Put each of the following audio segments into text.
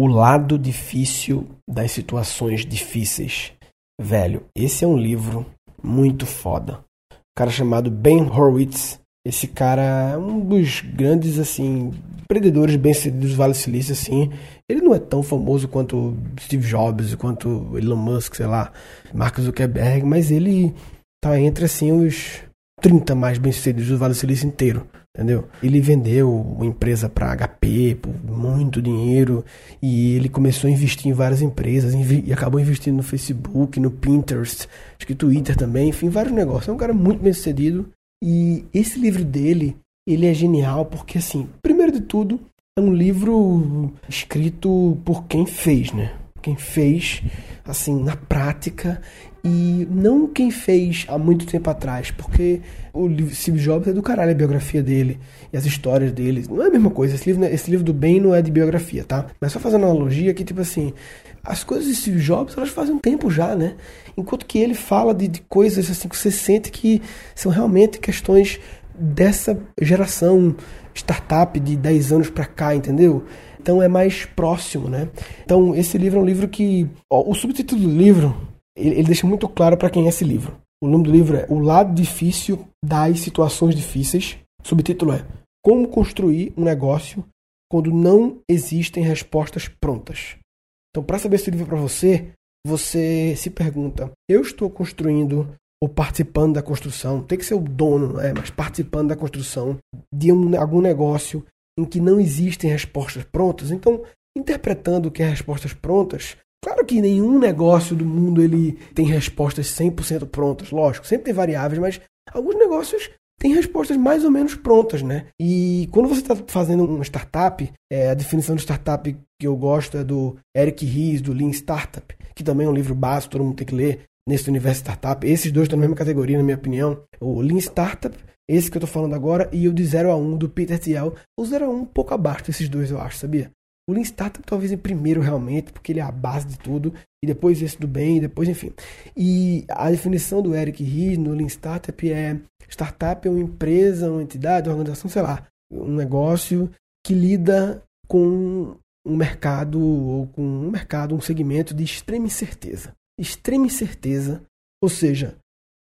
O lado difícil das situações difíceis. Velho, esse é um livro muito foda. Um cara chamado Ben Horowitz. Esse cara é um dos grandes, assim, empreendedores bem-sucedidos do Vale do Silício, assim. Ele não é tão famoso quanto Steve Jobs, quanto Elon Musk, sei lá, Mark Zuckerberg, mas ele tá entre, assim, os 30 mais bem-sucedidos do Vale do Silício inteiro entendeu? Ele vendeu uma empresa para HP por muito dinheiro e ele começou a investir em várias empresas e acabou investindo no Facebook, no Pinterest, acho que Twitter também, enfim, vários negócios. É um cara muito bem sucedido e esse livro dele, ele é genial porque assim, primeiro de tudo, é um livro escrito por quem fez, né? Quem fez assim na prática e não quem fez há muito tempo atrás, porque o Steve Jobs é do caralho a biografia dele e as histórias dele. Não é a mesma coisa. Esse livro, esse livro do bem não é de biografia, tá? Mas só fazendo analogia que, tipo assim, as coisas de Steve Jobs, elas fazem um tempo já, né? Enquanto que ele fala de, de coisas assim que você sente que são realmente questões dessa geração startup de 10 anos para cá, entendeu? Então é mais próximo, né? Então esse livro é um livro que. Ó, o subtítulo do livro ele, ele deixa muito claro para quem é esse livro. O nome do livro é O Lado Difícil das Situações Difíceis. O subtítulo é Como Construir um Negócio Quando Não Existem Respostas Prontas. Então, para saber se o livro é para você, você se pergunta: eu estou construindo ou participando da construção, tem que ser o dono, não é? mas participando da construção de um, algum negócio em que não existem respostas prontas. Então, interpretando o que é respostas prontas, Claro que nenhum negócio do mundo ele tem respostas 100% prontas, lógico, sempre tem variáveis, mas alguns negócios têm respostas mais ou menos prontas, né? E quando você está fazendo uma startup, é, a definição de startup que eu gosto é do Eric Ries, do Lean Startup, que também é um livro básico, todo mundo tem que ler nesse universo startup. Esses dois estão na mesma categoria, na minha opinião. O Lean Startup, esse que eu estou falando agora, e o de 0 a 1 um, do Peter Thiel. O 0 a 1 um, um pouco abaixo desses dois, eu acho, sabia? O Lean Startup talvez em primeiro realmente, porque ele é a base de tudo, e depois esse do bem, e depois, enfim. E a definição do Eric Ries no Lean Startup é startup é uma empresa, uma entidade, uma organização, sei lá, um negócio que lida com um mercado ou com um mercado, um segmento de extrema incerteza. Extrema incerteza, ou seja,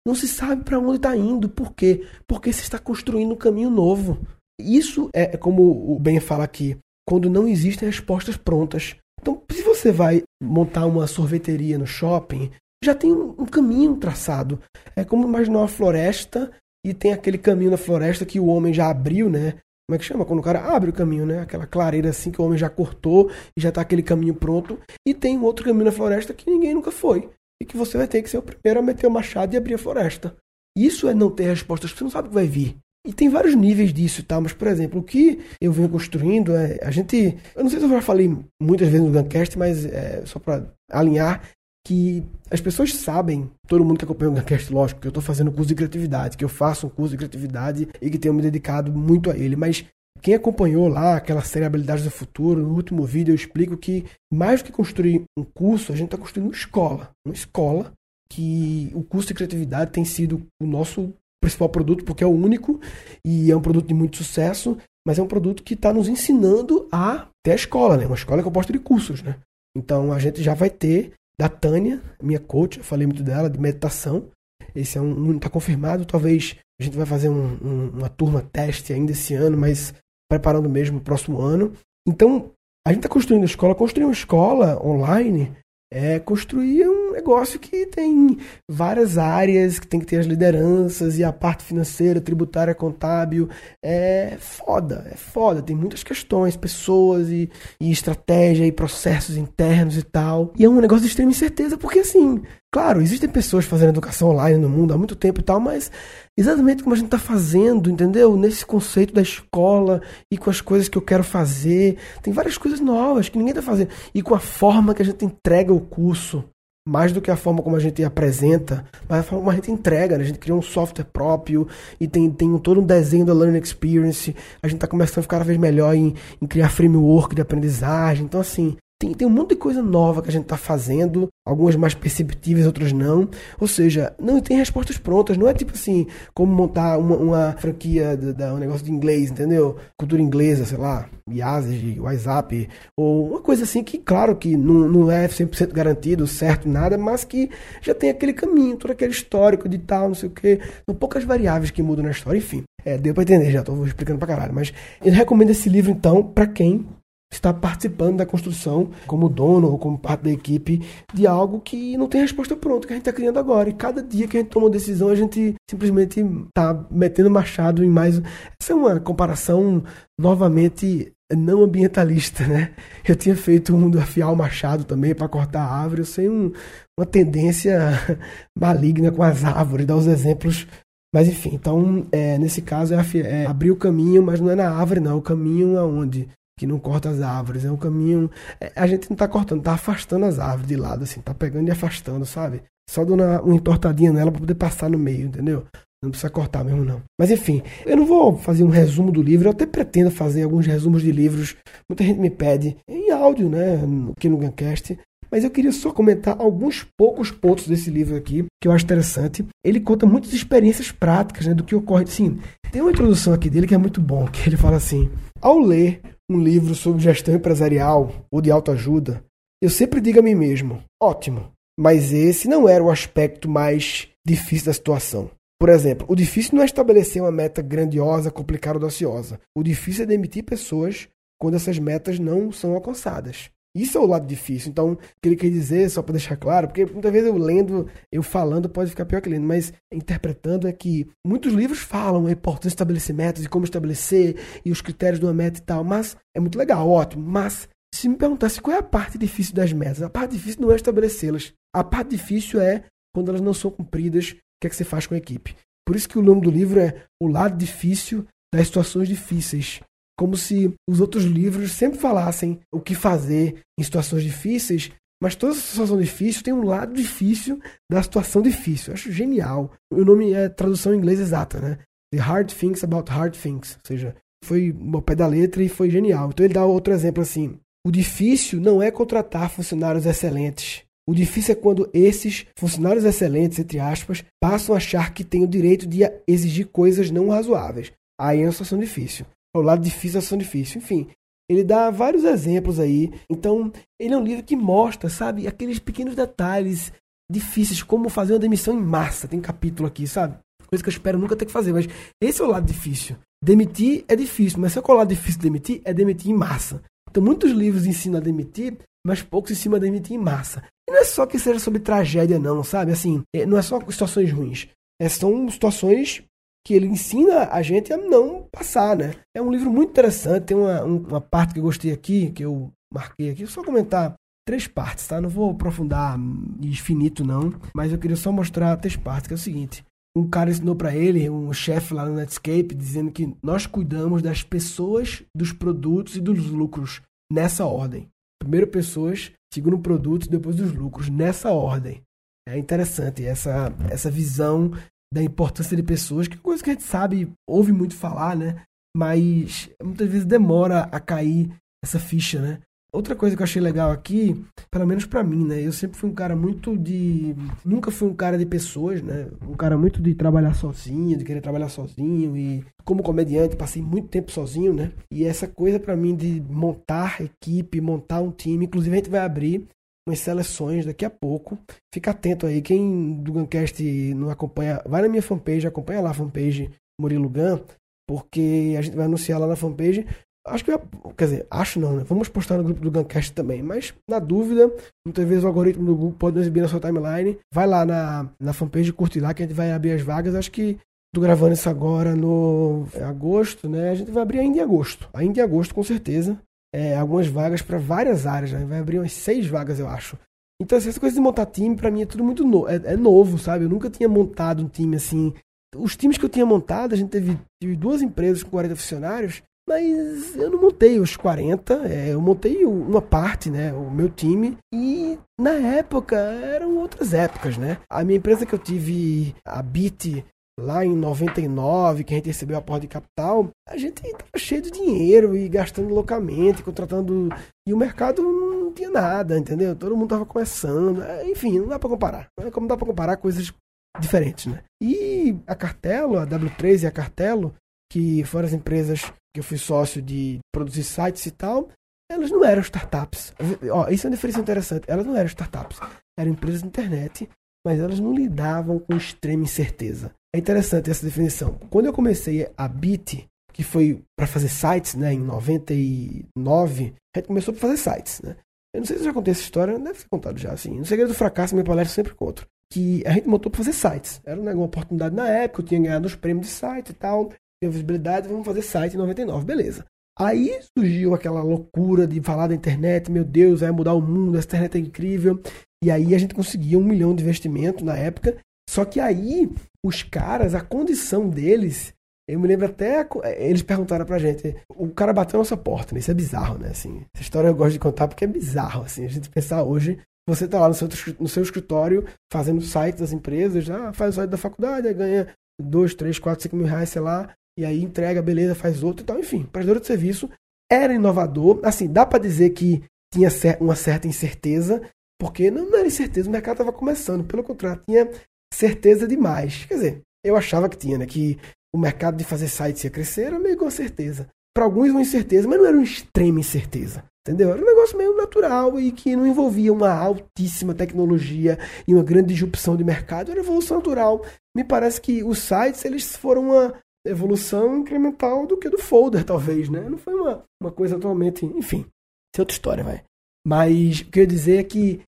não se sabe para onde está indo, por quê? Porque se está construindo um caminho novo. Isso é como o Ben fala aqui, quando não existem respostas prontas. Então, se você vai montar uma sorveteria no shopping, já tem um caminho traçado. É como imaginar uma floresta e tem aquele caminho na floresta que o homem já abriu, né? Como é que chama? Quando o cara abre o caminho, né? Aquela clareira assim que o homem já cortou e já está aquele caminho pronto. E tem um outro caminho na floresta que ninguém nunca foi. E que você vai ter que ser o primeiro a meter o machado e abrir a floresta. Isso é não ter respostas, você não sabe o que vai vir. E tem vários níveis disso tal, mas, por exemplo, o que eu venho construindo é. A gente. Eu não sei se eu já falei muitas vezes no Guncast, mas é, só para alinhar, que as pessoas sabem, todo mundo que acompanha o Guncast, lógico, que eu estou fazendo curso de criatividade, que eu faço um curso de criatividade e que tenho me dedicado muito a ele, mas quem acompanhou lá aquela série Habilidades do Futuro, no último vídeo eu explico que mais do que construir um curso, a gente está construindo uma escola. Uma escola que o curso de criatividade tem sido o nosso principal produto, porque é o único e é um produto de muito sucesso, mas é um produto que está nos ensinando a ter a escola, né? Uma escola composta de cursos, né? Então a gente já vai ter da Tânia, minha coach, eu falei muito dela, de meditação. Esse é um, está confirmado. Talvez a gente vai fazer um, um, uma turma teste ainda esse ano, mas preparando mesmo o próximo ano. Então a gente está construindo a escola, construir uma escola online é construir negócio que tem várias áreas, que tem que ter as lideranças e a parte financeira, tributária, contábil. É foda, é foda. Tem muitas questões, pessoas e, e estratégia e processos internos e tal. E é um negócio de extrema incerteza, porque assim, claro, existem pessoas fazendo educação online no mundo há muito tempo e tal, mas exatamente como a gente está fazendo, entendeu? Nesse conceito da escola e com as coisas que eu quero fazer. Tem várias coisas novas que ninguém está fazendo. E com a forma que a gente entrega o curso. Mais do que a forma como a gente apresenta, mas a forma como a gente entrega. Né? A gente cria um software próprio e tem, tem todo um desenho da Learning Experience. A gente está começando a ficar cada vez melhor em, em criar framework de aprendizagem. Então, assim, Tem, tem um monte de coisa nova que a gente está fazendo, algumas mais perceptíveis, outras não. Ou seja, não tem respostas prontas. Não é tipo assim, como montar uma, uma franquia, da, um negócio de inglês, entendeu? Cultura inglesa, sei lá, Yazid, WhatsApp, ou uma coisa assim que, claro, que não, não é 100% garantido, certo, nada, mas que já tem aquele caminho, todo aquele histórico de tal, não sei o quê. São poucas variáveis que mudam na história, enfim. É, deu para entender já, tô explicando pra caralho. Mas eu recomendo esse livro, então, para quem está participando da construção como dono ou como parte da equipe de algo que não tem resposta pronta que a gente está criando agora. E cada dia que a gente toma uma decisão, a gente simplesmente está metendo machado em mais. Essa é uma comparação novamente não ambientalista, né? Eu tinha feito um do afiar o machado também para cortar a árvore. Eu sei um, uma tendência maligna com as árvores, dar os exemplos mas enfim, então, é, nesse caso é, é, abrir o caminho, mas não é na árvore, não. O caminho aonde? Que não corta as árvores. É um caminho. É, a gente não está cortando, está afastando as árvores de lado, assim, tá pegando e afastando, sabe? Só dando uma, uma entortadinha nela para poder passar no meio, entendeu? Não precisa cortar mesmo, não. Mas enfim, eu não vou fazer um resumo do livro, eu até pretendo fazer alguns resumos de livros. Muita gente me pede em áudio, né? Aqui no Guncast. Mas eu queria só comentar alguns poucos pontos desse livro aqui, que eu acho interessante. Ele conta muitas experiências práticas, né? Do que ocorre. Sim, tem uma introdução aqui dele que é muito bom, que ele fala assim: ao ler um livro sobre gestão empresarial ou de autoajuda, eu sempre digo a mim mesmo: ótimo, mas esse não era o aspecto mais difícil da situação. Por exemplo, o difícil não é estabelecer uma meta grandiosa, complicada ou audaciosa. O difícil é demitir pessoas quando essas metas não são alcançadas. Isso é o lado difícil. Então, o que ele quer dizer, só para deixar claro, porque muitas vezes eu lendo, eu falando, pode ficar pior que lendo, mas interpretando é que muitos livros falam a importância de estabelecer metas e como estabelecer e os critérios de uma meta e tal, mas é muito legal, ótimo, mas se me perguntasse qual é a parte difícil das metas, a parte difícil não é estabelecê-las. A parte difícil é quando elas não são cumpridas, o que é que você faz com a equipe. Por isso que o nome do livro é O Lado Difícil das Situações Difíceis como se os outros livros sempre falassem o que fazer em situações difíceis, mas toda situação difícil tem um lado difícil da situação difícil. Eu acho genial. O nome é tradução em inglês exata, né? The Hard Things About Hard Things. Ou seja, foi ao pé da letra e foi genial. Então ele dá outro exemplo assim. O difícil não é contratar funcionários excelentes. O difícil é quando esses funcionários excelentes, entre aspas, passam a achar que têm o direito de exigir coisas não razoáveis. Aí é uma situação difícil o lado difícil, a ação difícil. Enfim, ele dá vários exemplos aí. Então, ele é um livro que mostra, sabe, aqueles pequenos detalhes difíceis, como fazer uma demissão em massa. Tem capítulo aqui, sabe? Coisa que eu espero nunca ter que fazer, mas esse é o lado difícil. Demitir é difícil, mas se é o lado difícil de demitir, é demitir em massa. Então, muitos livros ensinam a demitir, mas poucos ensinam a demitir em massa. E não é só que seja sobre tragédia, não, sabe? Assim, é, não é só situações ruins. É, são situações que ele ensina a gente a não passar, né? É um livro muito interessante, tem uma, uma parte que eu gostei aqui, que eu marquei aqui, só comentar três partes, tá? Não vou aprofundar infinito não, mas eu queria só mostrar três partes, que é o seguinte. Um cara ensinou para ele, um chefe lá no Netscape, dizendo que nós cuidamos das pessoas, dos produtos e dos lucros nessa ordem. Primeiro pessoas, segundo produtos, depois dos lucros, nessa ordem. É interessante essa, essa visão da importância de pessoas, que é coisa que a gente sabe, ouve muito falar, né? Mas muitas vezes demora a cair essa ficha, né? Outra coisa que eu achei legal aqui, pelo menos para mim, né? Eu sempre fui um cara muito de. Nunca fui um cara de pessoas, né? Um cara muito de trabalhar sozinho, de querer trabalhar sozinho. E como comediante, passei muito tempo sozinho, né? E essa coisa para mim de montar equipe, montar um time. Inclusive, a gente vai abrir umas seleções daqui a pouco. Fica atento aí. Quem do Guncast não acompanha, vai na minha fanpage, acompanha lá a fanpage Murilo Gun, porque a gente vai anunciar lá na fanpage. Acho que, quer dizer, acho não, né? Vamos postar no grupo do Guncast também. Mas, na dúvida, muitas vezes o algoritmo do Google pode não exibir na sua timeline. Vai lá na, na fanpage, curte lá, que a gente vai abrir as vagas. Acho que tô gravando isso agora no é agosto, né? A gente vai abrir ainda em agosto. Ainda em agosto, com certeza é, algumas vagas para várias áreas, né? vai abrir umas seis vagas, eu acho. Então, assim, essa coisa de montar time, para mim, é tudo muito novo. É, é, novo, sabe? Eu nunca tinha montado um time assim. Os times que eu tinha montado, a gente teve, teve duas empresas com 40 funcionários, mas eu não montei os 40, é, eu montei uma parte, né? O meu time. E na época, eram outras épocas, né? A minha empresa que eu tive, a Bit, lá em 99, que a gente recebeu a porta de capital, a gente estava cheio de dinheiro e gastando loucamente, contratando. E o mercado não tinha nada, entendeu? Todo mundo tava começando. É, enfim, não dá para comparar. É como dá para comparar coisas diferentes, né? E a Cartelo, a W3 e a Cartelo, que foram as empresas que eu fui sócio de produzir sites e tal, elas não eram startups. Ó, isso é uma diferença interessante. Elas não eram startups. Eram empresas de internet, mas elas não lidavam com extrema incerteza. É interessante essa definição. Quando eu comecei a Bit, que foi para fazer sites, né, em 99, a gente começou a fazer sites, né? Eu não sei se eu já contei essa história, deve ser contado já, assim. No Segredo do Fracasso, minha palestra sempre conto. Que a gente montou para fazer sites. Era uma oportunidade na época, eu tinha ganhado os prêmios de site e tal, tinha visibilidade, vamos fazer site em 99, beleza. Aí surgiu aquela loucura de falar da internet, meu Deus, vai mudar o mundo, essa internet é incrível. E aí a gente conseguia um milhão de investimento na época. Só que aí os caras, a condição deles eu me lembro até, eles perguntaram pra gente, o cara bateu na nossa porta, né? Isso é bizarro, né? Assim, essa história eu gosto de contar porque é bizarro, assim, a gente pensar hoje, você tá lá no seu, no seu escritório fazendo site das empresas, ah, faz o site da faculdade, ganha 2, 3, 4, 5 mil reais, sei lá, e aí entrega, beleza, faz outro e tal, enfim, prestador de serviço era inovador, assim, dá para dizer que tinha uma certa incerteza, porque não, não era incerteza, o mercado estava começando, pelo contrário, tinha certeza demais. Quer dizer, eu achava que tinha, né? Que o mercado de fazer sites ia crescer, era meio com certeza. Para alguns uma incerteza, mas não era uma extrema incerteza. Entendeu? Era um negócio meio natural e que não envolvia uma altíssima tecnologia e uma grande disrupção de mercado. Era evolução natural. Me parece que os sites eles foram uma evolução incremental do que do folder, talvez, né? Não foi uma, uma coisa atualmente. Enfim, isso é outra história, vai. Mas o que eu ia dizer é que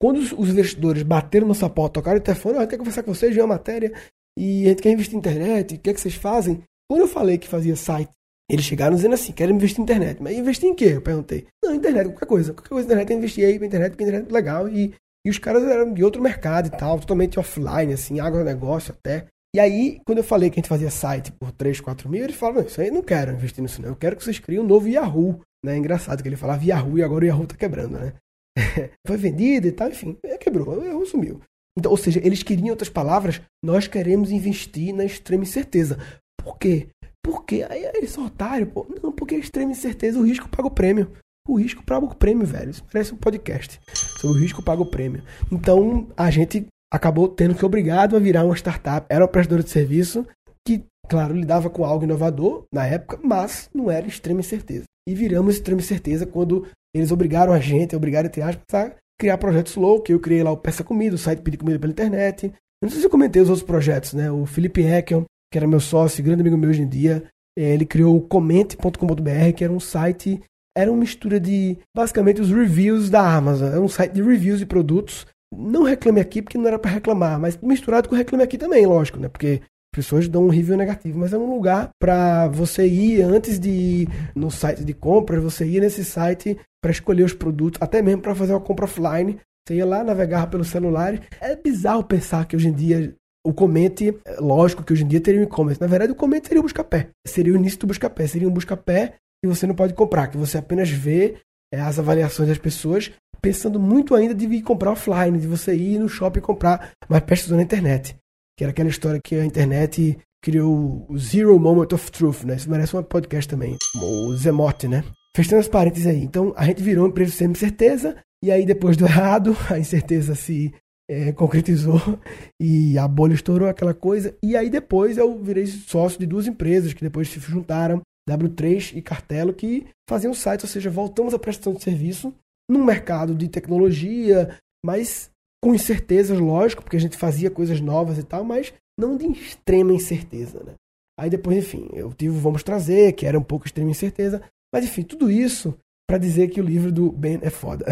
quando os, investidores bateram no sapato, tocaram o telefone, eu quero conversar com vocês de uma matéria e a gente quer investir em internet, o que é que vocês fazem? Quando eu falei que fazia site, eles chegaram dizendo assim, querem investir em internet. Mas investir em quê? Eu perguntei. Não, internet, qualquer coisa. Qualquer coisa internet, eu investi aí pra internet, porque internet é legal. E, e os caras eram de outro mercado e tal, totalmente offline, assim, agronegócio até. E aí, quando eu falei que a gente fazia site por 3, 4 mil, eles falaram, isso aí não quero investir nisso não. Eu quero que vocês criem um novo Yahoo. Né? Engraçado que ele falava Yahoo e agora o Yahoo tá quebrando, né? Foi vendido e tal, enfim, quebrou, o Yahoo sumiu. Então, ou seja, eles queriam, outras palavras, nós queremos investir na extrema incerteza. Por quê? Porque aí eles são otários, pô. Não, porque a extrema incerteza, o risco paga o prêmio. O risco paga o prêmio, velho. Isso parece um podcast. Sobre o risco paga o prêmio. Então, a gente acabou tendo que obrigado a virar uma startup. Era uma prestadora de serviço que, claro, lidava com algo inovador na época, mas não era extrema incerteza. E viramos extrema incerteza quando eles obrigaram a gente, obrigaram, entre aspas, a criar projetos loucos. Eu criei lá o Peça Comida, o site Pedir Comida pela internet. Eu não sei se eu comentei os outros projetos, né? O Felipe Heckel, que era meu sócio, grande amigo meu hoje em dia, é, ele criou o comente.com.br, que era um site, era uma mistura de, basicamente, os reviews da Amazon. Era um site de reviews de produtos. Não reclame aqui, porque não era para reclamar, mas misturado com reclame aqui também, lógico, né? Porque pessoas dão um review negativo, mas é um lugar para você ir antes de ir no site de compras, você ir nesse site para escolher os produtos, até mesmo para fazer uma compra offline. Você ia lá navegar pelo celular. É bizarro pensar que hoje em dia o Comente, é lógico que hoje em dia teria um e-commerce. Na verdade, o Comente seria o busca-pé. Seria o início do busca-pé. Seria um busca-pé que você não pode comprar, que você apenas vê é, as avaliações das pessoas, pensando muito ainda de ir comprar offline, de você ir no shopping comprar, mas pesquisando na internet. Que era aquela história que a internet criou o Zero Moment of Truth, né? Isso merece um podcast também. O Zemote, né? Fechando as parênteses aí. Então, a gente virou um empresa sem incerteza, e aí depois do errado, a incerteza se é, concretizou e a bolha estourou aquela coisa. E aí depois eu virei sócio de duas empresas que depois se juntaram, W3 e Cartelo, que faziam sites, ou seja, voltamos à prestação de serviço num mercado de tecnologia, mas com incertezas, lógico, porque a gente fazia coisas novas e tal, mas não de extrema incerteza, né? Aí depois, enfim, eu tive o Vamos Trazer, que era um pouco extrema incerteza, mas enfim, tudo isso para dizer que o livro do Ben é foda.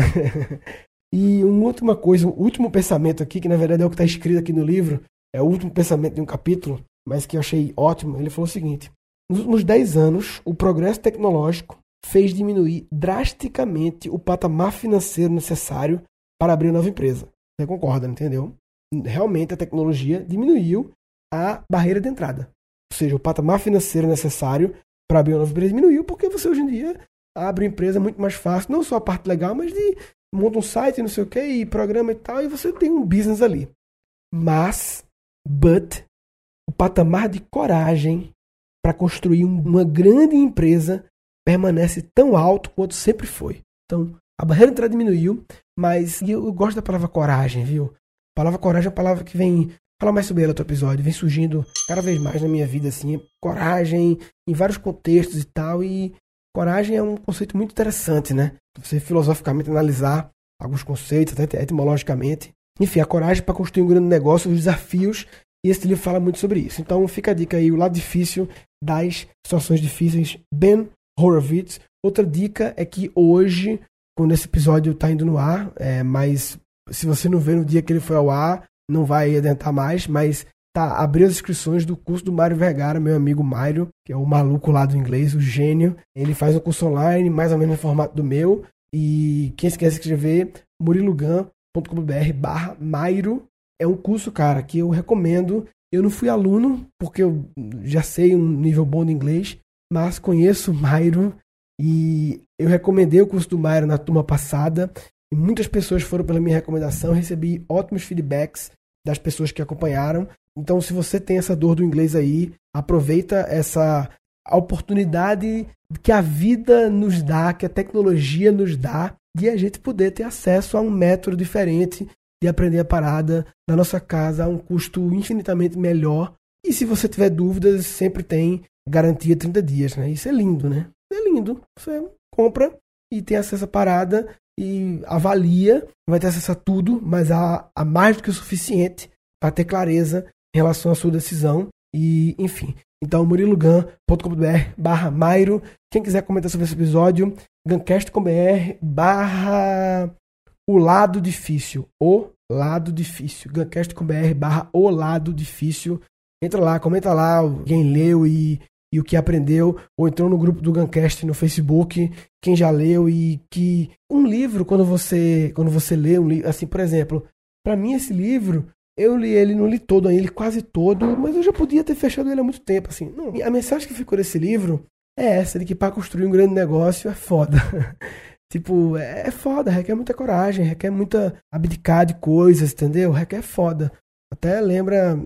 e uma última coisa, um último pensamento aqui, que na verdade é o que está escrito aqui no livro, é o último pensamento de um capítulo, mas que eu achei ótimo. Ele falou o seguinte: nos últimos 10 anos, o progresso tecnológico fez diminuir drasticamente o patamar financeiro necessário para abrir uma nova empresa. Você concorda, entendeu? Realmente a tecnologia diminuiu a barreira de entrada. Ou seja, o patamar financeiro necessário para abrir uma nova empresa diminuiu porque você hoje em dia abre uma empresa muito mais fácil, não só a parte legal, mas de monta um site, não sei o que, e programa e tal, e você tem um business ali. Mas, but, o patamar de coragem para construir uma grande empresa permanece tão alto quanto sempre foi. Então, A barreira de entrada diminuiu, mas eu gosto da palavra coragem, viu? A palavra coragem é uma palavra que vem falar mais sobre ela no episódio, vem surgindo cada vez mais na minha vida, assim, coragem em vários contextos e tal, e coragem é um conceito muito interessante, né? Você filosoficamente analisar alguns conceitos, até etimologicamente. Enfim, a coragem para construir um grande negócio, os desafios, e esse livro fala muito sobre isso. Então fica a dica aí, o lado difícil das situações difíceis, Ben Horowitz. Outra dica é que hoje, quando esse episódio está indo no ar, é, mas se você não vê no dia que ele foi ao ar, não vai adiantar mais, mas tá, abriu as inscrições do curso do Mário Vergara, meu amigo Mário, que é o maluco lá do inglês, o gênio. Ele faz um curso online, mais ou menos no formato do meu. E quem se quer se inscrever, murilugan.com.br barra Mairo. É um curso, cara, que eu recomendo. Eu não fui aluno, porque eu já sei um nível bom de inglês, mas conheço o Mairo e eu recomendei o curso do Mairo na turma passada e muitas pessoas foram pela minha recomendação, recebi ótimos feedbacks das pessoas que acompanharam. Então, se você tem essa dor do inglês aí, aproveita essa oportunidade que a vida nos dá, que a tecnologia nos dá, de a gente poder ter acesso a um método diferente de aprender a parada na nossa casa a um custo infinitamente melhor. E se você tiver dúvidas, sempre tem garantia 30 dias, né? Isso é lindo, né? É lindo. Você compra e tem acesso à parada e avalia, vai ter acesso a tudo, mas há, há mais do que o suficiente para ter clareza em relação à sua decisão. E, enfim. Então, murilogan.com.br barra Mairo. Quem quiser comentar sobre esse episódio, gancast.com.br barra o lado difícil. O lado difícil. gancast.com.br barra o lado difícil. Entra lá, comenta lá quem leu e e o que aprendeu, ou entrou no grupo do Guncast no Facebook, quem já leu e que um livro quando você quando você lê um livro, assim, por exemplo, para mim esse livro eu li ele, não li todo ele quase todo, mas eu já podia ter fechado ele há muito tempo, assim. Não, a mensagem que ficou desse livro é essa, de que para construir um grande negócio é foda. tipo, é, é foda, requer muita coragem, requer muita abdicar de coisas, entendeu? Requer foda. Até lembra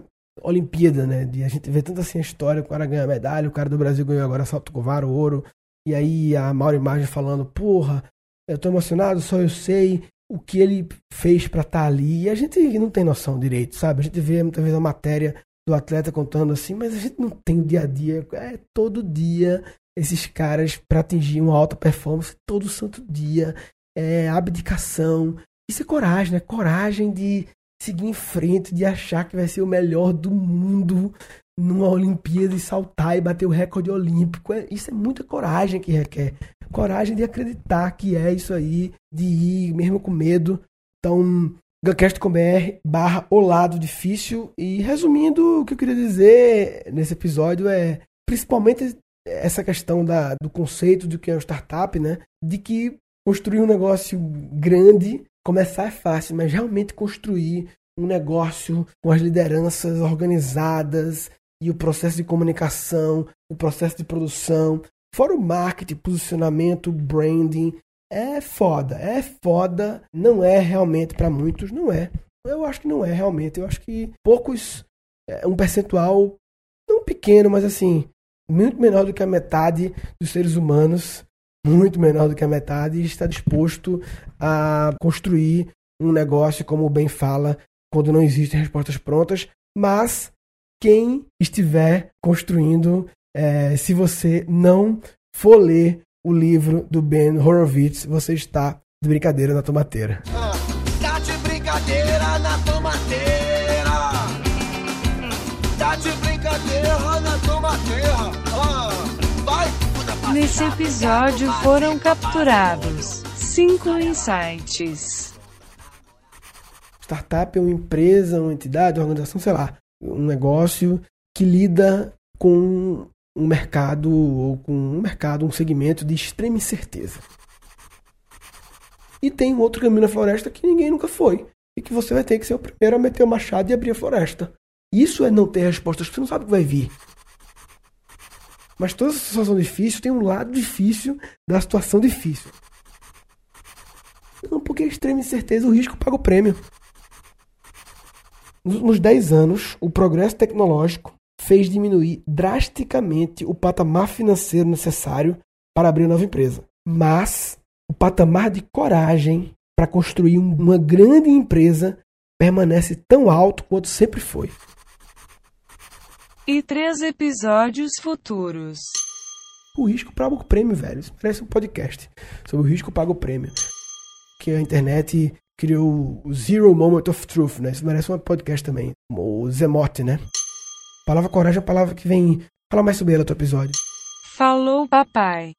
Olimpíada, né? De a gente vê tanto assim a história, o cara ganha medalha, o cara do Brasil ganhou agora salto com vara, ouro. E aí a Mauro Imagem falando, porra, eu tô emocionado, só eu sei o que ele fez para estar tá ali. E a gente não tem noção direito, sabe? A gente vê muitas vezes a matéria do atleta contando assim, mas a gente não tem o dia a dia. É todo dia esses caras para atingir uma alta performance, todo santo dia. É abdicação. Isso é coragem, né? Coragem de seguir em frente, de achar que vai ser o melhor do mundo numa Olimpíada e saltar e bater o recorde olímpico. É, isso é muita coragem que requer. Coragem de acreditar que é isso aí, de ir mesmo com medo. Então, Guncast.com.br barra o lado difícil. E resumindo, o que eu queria dizer nesse episódio é principalmente essa questão da, do conceito do que é um startup, né? De que construir um negócio grande Começar é fácil, mas realmente construir um negócio com as lideranças organizadas e o processo de comunicação, o processo de produção, fora o marketing, posicionamento, branding, é foda, é foda, não é realmente para muitos, não é. Eu acho que não é realmente, eu acho que poucos, é, um percentual não pequeno, mas assim, muito menor do que a metade dos seres humanos muito menor do que a metade e está disposto a construir um negócio, como o bem fala, quando não existem respostas prontas, mas quem estiver construindo, é, se você não for ler o livro do Ben Horowitz, você está de brincadeira na tomateira. Ah, tá de brincadeira na tomateira. Tá de brincadeira na tomateira. Nesse episódio foram capturados cinco insights. Startup é uma empresa, uma entidade, uma organização, sei lá, um negócio que lida com um mercado ou com um mercado, um segmento de extrema incerteza. E tem um outro caminho na floresta que ninguém nunca foi. E que você vai ter que ser o primeiro a meter o machado e abrir a floresta. Isso é não ter respostas, você não sabe o que vai vir. Mas toda situação difícil tem um lado difícil da situação difícil. Não, porque a extrema incerteza, o risco paga o prêmio. Nos 10 anos, o progresso tecnológico fez diminuir drasticamente o patamar financeiro necessário para abrir uma nova empresa. Mas o patamar de coragem para construir uma grande empresa permanece tão alto quanto sempre foi. E três episódios futuros. O risco paga o prêmio, velho. Isso parece um podcast sobre o risco paga o prêmio. Que a internet criou o Zero Moment of Truth, né? Isso merece um podcast também. O Zemote, né? A palavra coragem é a palavra que vem. Fala mais sobre ela no outro episódio. Falou, papai.